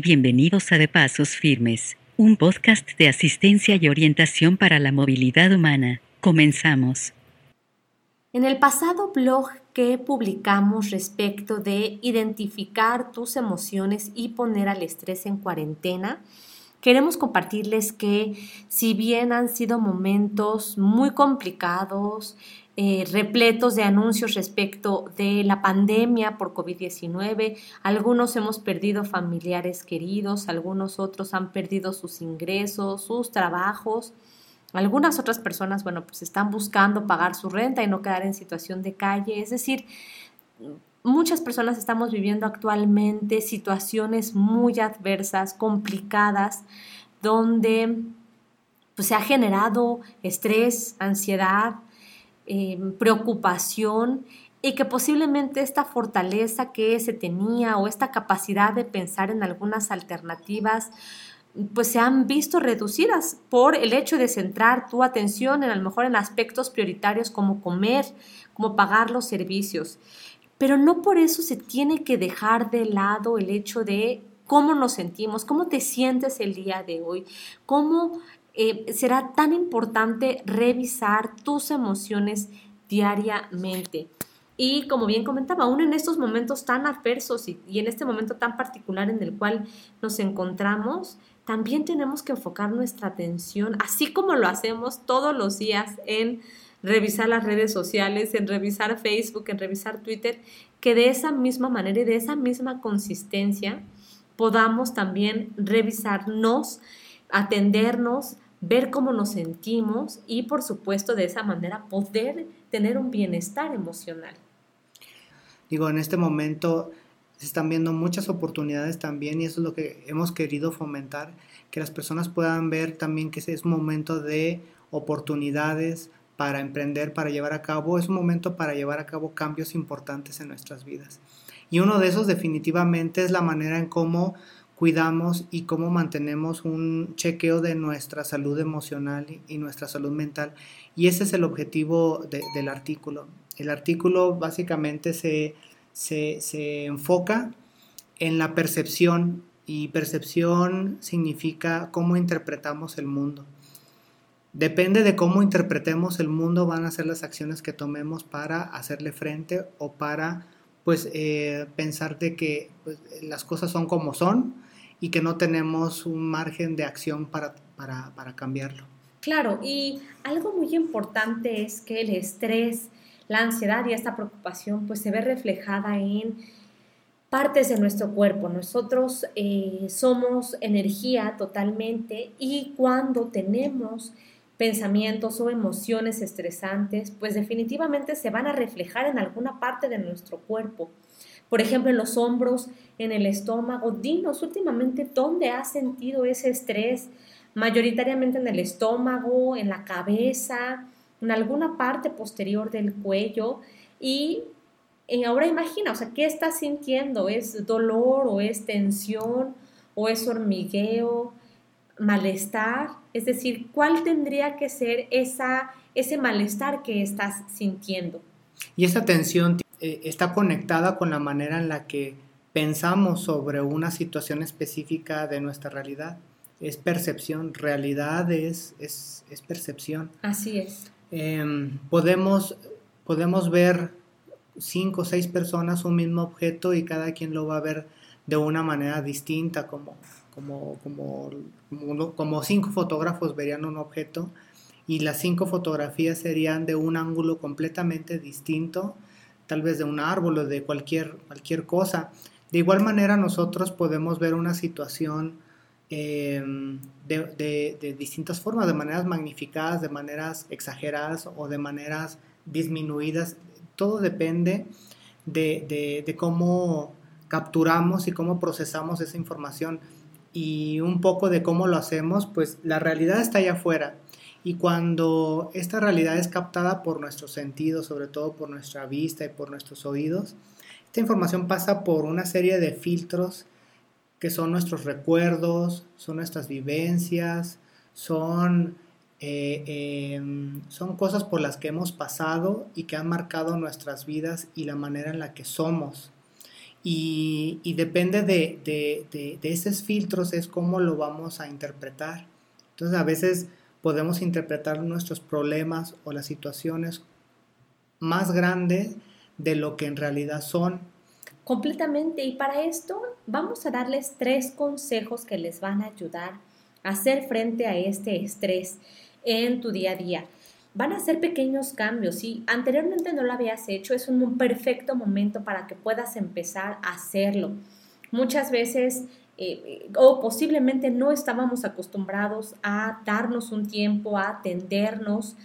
Bienvenidos a De Pasos Firmes, un podcast de asistencia y orientación para la movilidad humana. Comenzamos. En el pasado blog que publicamos respecto de identificar tus emociones y poner al estrés en cuarentena, queremos compartirles que si bien han sido momentos muy complicados, eh, repletos de anuncios respecto de la pandemia por COVID-19. Algunos hemos perdido familiares queridos, algunos otros han perdido sus ingresos, sus trabajos. Algunas otras personas, bueno, pues están buscando pagar su renta y no quedar en situación de calle. Es decir, muchas personas estamos viviendo actualmente situaciones muy adversas, complicadas, donde pues, se ha generado estrés, ansiedad, Em, preocupación y que posiblemente esta fortaleza que se tenía o esta capacidad de pensar en algunas alternativas pues se han visto reducidas por el hecho de centrar tu atención en a lo mejor en aspectos prioritarios como comer, como pagar los servicios. Pero no por eso se tiene que dejar de lado el hecho de cómo nos sentimos, cómo te sientes el día de hoy, cómo eh, será tan importante revisar tus emociones diariamente. Y como bien comentaba, aún en estos momentos tan adversos y, y, en este momento tan particular en el cual nos encontramos, también tenemos que enfocar nuestra atención, así como lo hacemos todos los días en revisar las redes sociales, en revisar Facebook, en revisar Twitter, que de esa misma manera y de esa misma consistencia podamos también revisarnos, atendernos, ver cómo nos sentimos y por supuesto de esa manera poder tener un bienestar emocional. Digo, en este momento se están viendo muchas oportunidades también y eso es lo que hemos querido fomentar, que las personas puedan ver también que es un momento de oportunidades para emprender, para llevar a cabo, es un momento para llevar a cabo cambios importantes en nuestras vidas. Y uno de esos definitivamente es la manera en cómo cuidamos y cómo mantenemos un chequeo de nuestra salud emocional y nuestra salud mental. Y ese es el objetivo del artículo. El artículo básicamente se, se, enfoca en la percepción y percepción significa cómo interpretamos el mundo. Depende de cómo interpretemos el mundo, van a ser las acciones que tomemos para hacerle frente o para pues eh, pensar de que pues, las cosas son como son y que no tenemos un margen de acción para, para, cambiarlo. Claro, y algo muy importante es que el estrés, la ansiedad y esta preocupación pues se ve reflejada en partes de nuestro cuerpo. Nosotros eh, somos energía totalmente y cuando tenemos pensamientos o emociones estresantes, pues definitivamente se van a reflejar en alguna parte de nuestro cuerpo por ejemplo, en los hombros, en el estómago. Dinos últimamente dónde has sentido ese estrés, mayoritariamente en el estómago, en la cabeza, en alguna parte posterior del cuello. Y eh, ahora imagina, o sea, ¿qué estás sintiendo? ¿Es dolor o es tensión o es hormigueo, malestar? Es decir, ¿cuál tendría que ser esa, ese malestar que estás sintiendo? Y esa tensión eh, está conectada con la manera en la que pensamos sobre una situación específica de nuestra realidad. Es percepción, realidad es, es, percepción. Así es. Em, podemos, podemos ver cinco o seis personas un mismo objeto y cada quien lo va a ver de una manera distinta, como, como, como, como, como cinco fotógrafos verían un objeto y las cinco fotografías serían de un ángulo completamente distinto tal vez de un árbol o de cualquier, cualquier cosa. De igual manera nosotros podemos ver una situación em, de, distintas formas, de maneras magnificadas, de maneras exageradas o de maneras disminuidas. Todo depende de, de cómo capturamos y cómo procesamos esa información y un poco de cómo lo hacemos, pues la realidad está allá afuera y cuando esta realidad es captada por nuestros sentidos, sobre todo por nuestra vista y por nuestros oídos, esta información pasa por una serie de filtros que son nuestros recuerdos, son nuestras vivencias, son, eh, em, son cosas por las que hemos pasado y que han marcado nuestras vidas y la manera en la que somos. Y, y depende de, de, de, de, esos filtros es cómo lo vamos a interpretar. Entonces a veces podemos interpretar nuestros problemas o las situaciones más grandes de lo que en realidad son. Completamente. Y para esto vamos a darles tres consejos que les van a ayudar a hacer frente a este estrés en tu día a día. Van a ser pequeños cambios. Si anteriormente no lo habías hecho, es un perfecto momento para que puedas empezar a hacerlo. Muchas veces eh, o posiblemente no estábamos acostumbrados a darnos un tiempo, a atendernos.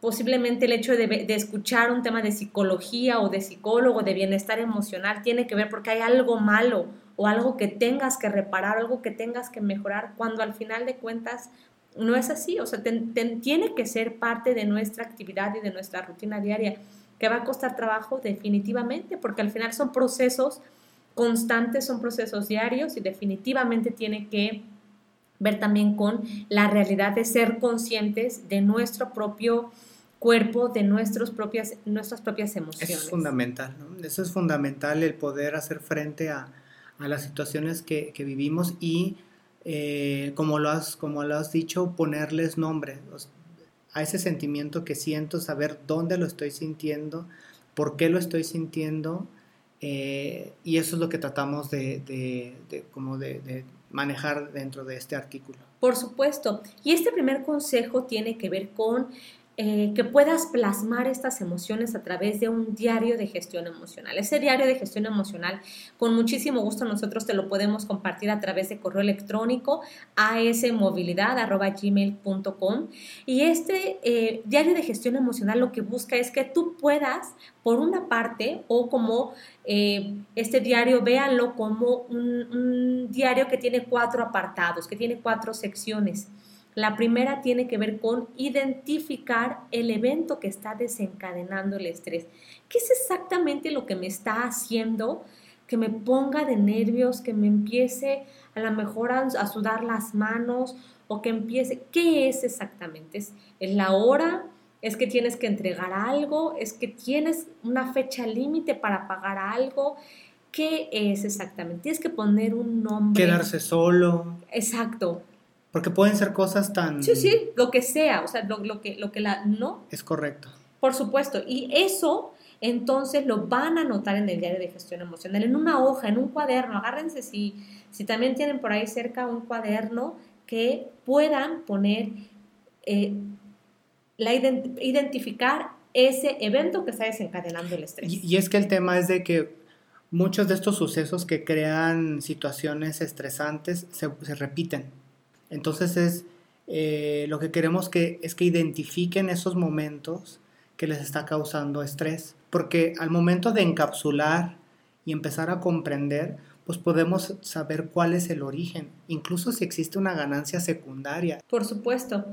Posiblemente el hecho de, de, escuchar un tema de psicología o de psicólogo, de bienestar emocional, tiene que ver porque hay algo malo o algo que tengas que reparar, algo que tengas que mejorar, cuando al final de cuentas no es así. O sea, tiene que ser parte de nuestra actividad y de nuestra rutina diaria, que va a costar trabajo definitivamente, porque al final son procesos constantes, son procesos diarios y definitivamente tiene que ver también con la realidad de ser conscientes de nuestro propio cuerpo, de nuestros propias, nuestras propias emociones. Eso es fundamental, ¿no? Eso es fundamental el poder hacer frente a, a las situaciones que, que vivimos y, eh, como, lo has, como lo has dicho, ponerles nombre a ese sentimiento que siento, saber dónde lo estoy sintiendo, por qué lo estoy sintiendo eh, y eso es lo que tratamos de, como de, manejar dentro de este artículo. Por supuesto. Y este primer consejo tiene que ver con eh, que puedas plasmar estas emociones a través de un diario de gestión emocional. Ese diario de gestión emocional, con muchísimo gusto nosotros te lo podemos compartir a través de correo electrónico asmovilidad.gmail.com y este eh, diario de gestión emocional lo que busca es que tú puedas, por una parte, o como eh, este diario, véanlo como un, un diario que tiene cuatro apartados, que tiene cuatro secciones. La primera tiene que ver con identificar el evento que está desencadenando el estrés. ¿Qué es exactamente lo que me está haciendo que me ponga de nervios, que me empiece a lo mejor a, sudar las manos o que empiece? ¿Qué es exactamente? ¿Es, ¿Es la hora? ¿Es que tienes que entregar algo? ¿Es que tienes una fecha límite para pagar algo? ¿Qué es exactamente? Tienes que poner un nombre. Quedarse solo. Exacto. Porque pueden ser cosas tan... Sí, sí, lo que sea, o sea, lo, lo, que, lo que la... No. Es correcto. Por supuesto, y eso entonces lo van a anotar en el diario de gestión emocional, en una hoja, en un cuaderno. Agárrense si, si también tienen por ahí cerca un cuaderno que puedan poner, eh, la ident identificar ese evento que está desencadenando el estrés. Y, y es que el tema es de que muchos de estos sucesos que crean situaciones estresantes se, se repiten. Entonces es eh, lo que queremos que es que identifiquen esos momentos que les está causando estrés, porque al momento de encapsular y empezar a comprender, pues podemos saber cuál es el origen, incluso si existe una ganancia secundaria. Por supuesto.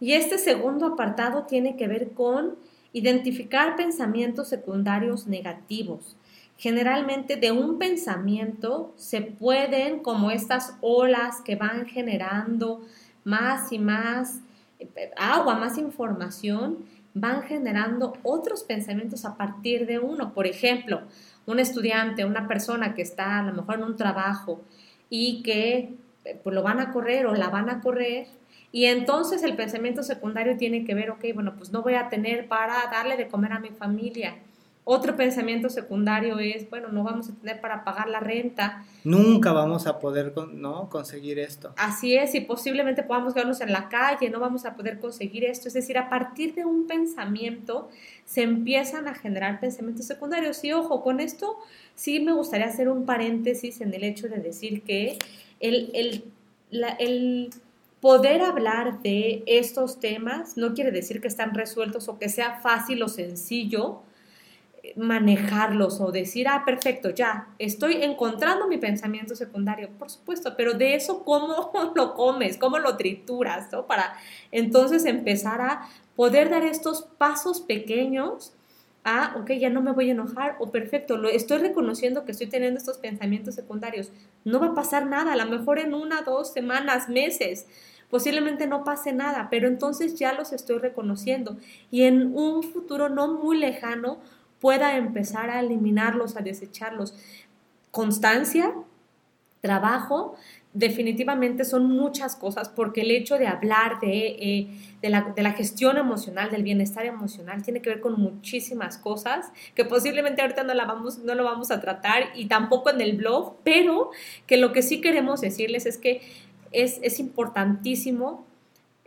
Y este segundo apartado tiene que ver con identificar pensamientos secundarios negativos. Generalmente de un pensamiento se pueden, como estas olas que van generando más y más eh, agua, más información, van generando otros pensamientos a partir de uno. Por ejemplo, un estudiante, una persona que está a lo mejor en un trabajo y que eh, pues, lo van a correr o la van a correr, y entonces el pensamiento secundario tiene que ver, ok, bueno, pues no voy a tener para darle de comer a mi familia otro pensamiento secundario es, bueno, no vamos a tener para pagar la renta. Nunca vamos a poder ¿no? conseguir esto. Así es, y posiblemente podamos quedarnos en la calle, no vamos a poder conseguir esto. Es decir, a partir de un pensamiento se empiezan a generar pensamientos secundarios. Y ojo, con esto sí me gustaría hacer un paréntesis en el hecho de decir que el, el, la, el poder hablar de estos temas no quiere decir que están resueltos o que sea fácil o sencillo manejarlos o decir, ah, perfecto, ya, estoy encontrando mi pensamiento secundario, por supuesto, pero de eso, ¿cómo lo comes? ¿Cómo lo trituras? ¿no? Para entonces empezar a poder dar estos pasos pequeños a, ok, ya no me voy a enojar, o perfecto, lo, estoy reconociendo que estoy teniendo estos pensamientos secundarios, no va a pasar nada, a lo mejor en una, dos semanas, meses, posiblemente no pase nada, pero entonces ya los estoy reconociendo y en un futuro no muy lejano pueda empezar a eliminarlos, a desecharlos. constancia, trabajo, definitivamente son muchas cosas porque el hecho de hablar de, eh, la, gestión emocional, del bienestar emocional, tiene que ver con muchísimas cosas que posiblemente ahorita no, la vamos, no lo vamos a tratar y tampoco en el blog, pero que lo que sí queremos decirles es que es, es importantísimo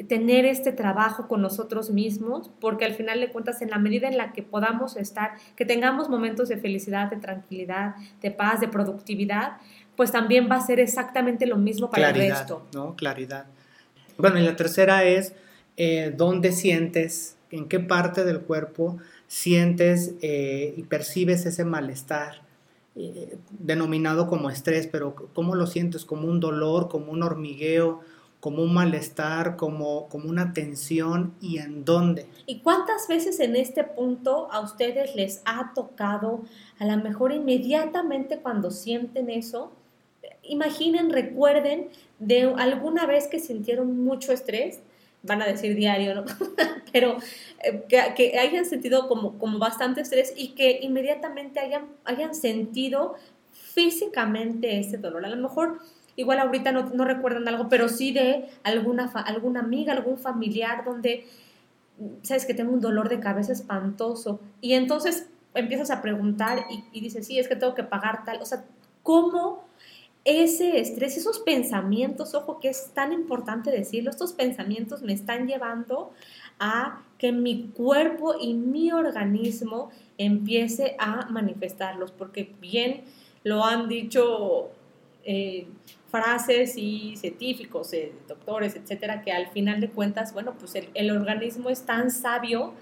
tener este trabajo con nosotros mismos, porque al final de cuentas, en la medida en la que podamos estar, que tengamos momentos de felicidad, de tranquilidad, de paz, de productividad, pues también va a ser exactamente lo mismo para el resto. ¿no? Claridad. Bueno, y la tercera es eh, dónde sientes, en qué parte del cuerpo sientes eh, y percibes ese malestar. Eh, denominado como estrés, pero ¿cómo lo sientes? ¿Como un dolor, como un hormigueo, como un malestar, como, como una tensión y en dónde? ¿Y cuántas veces en este punto a ustedes les ha tocado, a lo mejor inmediatamente cuando sienten eso, imaginen, recuerden de alguna vez que sintieron mucho estrés, van a decir diario, ¿no? Pero eh, que, hayan sentido como, como bastante estrés y que inmediatamente hayan, hayan sentido físicamente ese dolor. A lo mejor, igual ahorita no, no recuerdan algo, pero sí de alguna, alguna amiga, algún familiar donde, sabes que tengo un dolor de cabeza espantoso. Y entonces empiezas a preguntar y, dices, sí, es que tengo que pagar tal. O sea, ¿cómo ese estrés, esos pensamientos, ojo que es tan importante decirlo, estos pensamientos me están llevando a que mi cuerpo y mi organismo empiece a manifestarlos, porque bien lo han dicho eh, frases y científicos, eh, doctores, etcétera, que al final de cuentas, bueno, pues el, organismo es tan sabio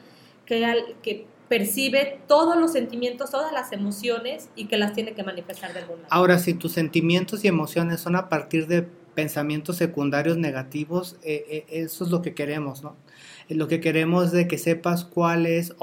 que, al, que percibe todos los sentimientos, todas las emociones y que las tiene que manifestar de alguna manera. Ahora, si tus sentimientos y emociones son a partir de pensamientos secundarios negativos, eh, eh, eso es lo que queremos, ¿no? Eh, lo que queremos es de que sepas cuál es,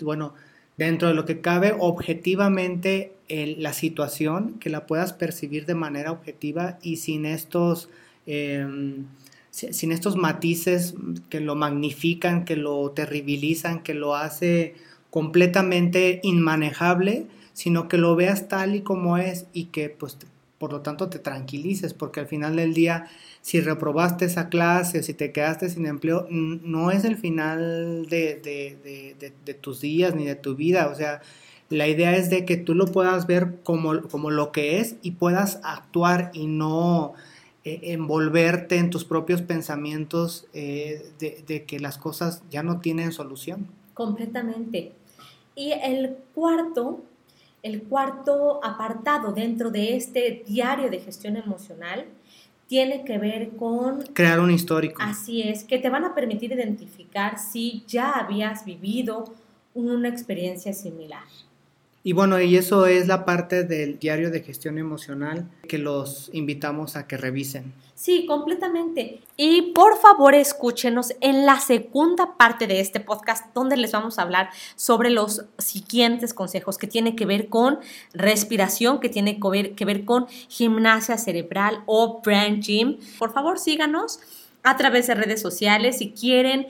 bueno, dentro de lo que cabe objetivamente la situación, que la puedas percibir de manera objetiva y sin estos... Em, sin estos matices que lo magnifican, que lo terribilizan, que lo hace completamente inmanejable, sino que lo veas tal y como es y que pues por lo tanto te tranquilices, porque al final del día si reprobaste esa clase si te quedaste sin empleo, no es el final de, tus días ni de tu vida, o sea, la idea es de que tú lo puedas ver como, como lo que es y puedas actuar y no eh, envolverte en tus propios pensamientos eh, de que las cosas ya no tienen solución. Completamente. Y el cuarto, el cuarto apartado dentro de este diario de gestión emocional tiene que ver con... Crear un histórico. Así es, que te van a permitir identificar si ya habías vivido una experiencia similar. Y bueno, y eso es la parte del diario de gestión emocional que los invitamos a que revisen. Sí, completamente. Y por favor escúchenos en la segunda parte de este podcast donde les vamos a hablar sobre los siguientes consejos que tiene que ver con respiración, que tiene que ver, que ver con gimnasia cerebral o brain gym. Por favor síganos a través de redes sociales si quieren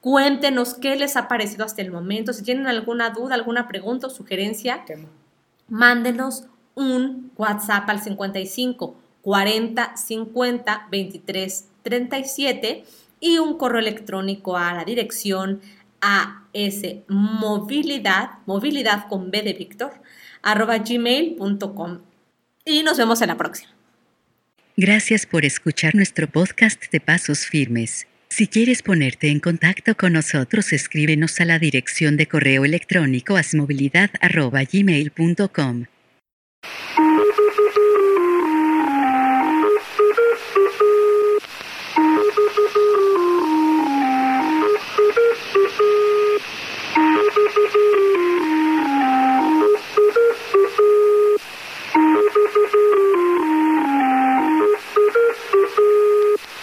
Cuéntenos qué les ha parecido hasta el momento. Si tienen alguna duda, alguna pregunta o sugerencia, mándenos un WhatsApp al 55 40 50 23 37 y un correo electrónico a la dirección asmovilidad, movilidad con B de Víctor, arroba gmail.com. Y nos vemos en la próxima. Gracias por escuchar nuestro podcast de Pasos Firmes. Si quieres ponerte en contacto con nosotros, escríbenos a la dirección de correo electrónico asmovilidad.gmail.com.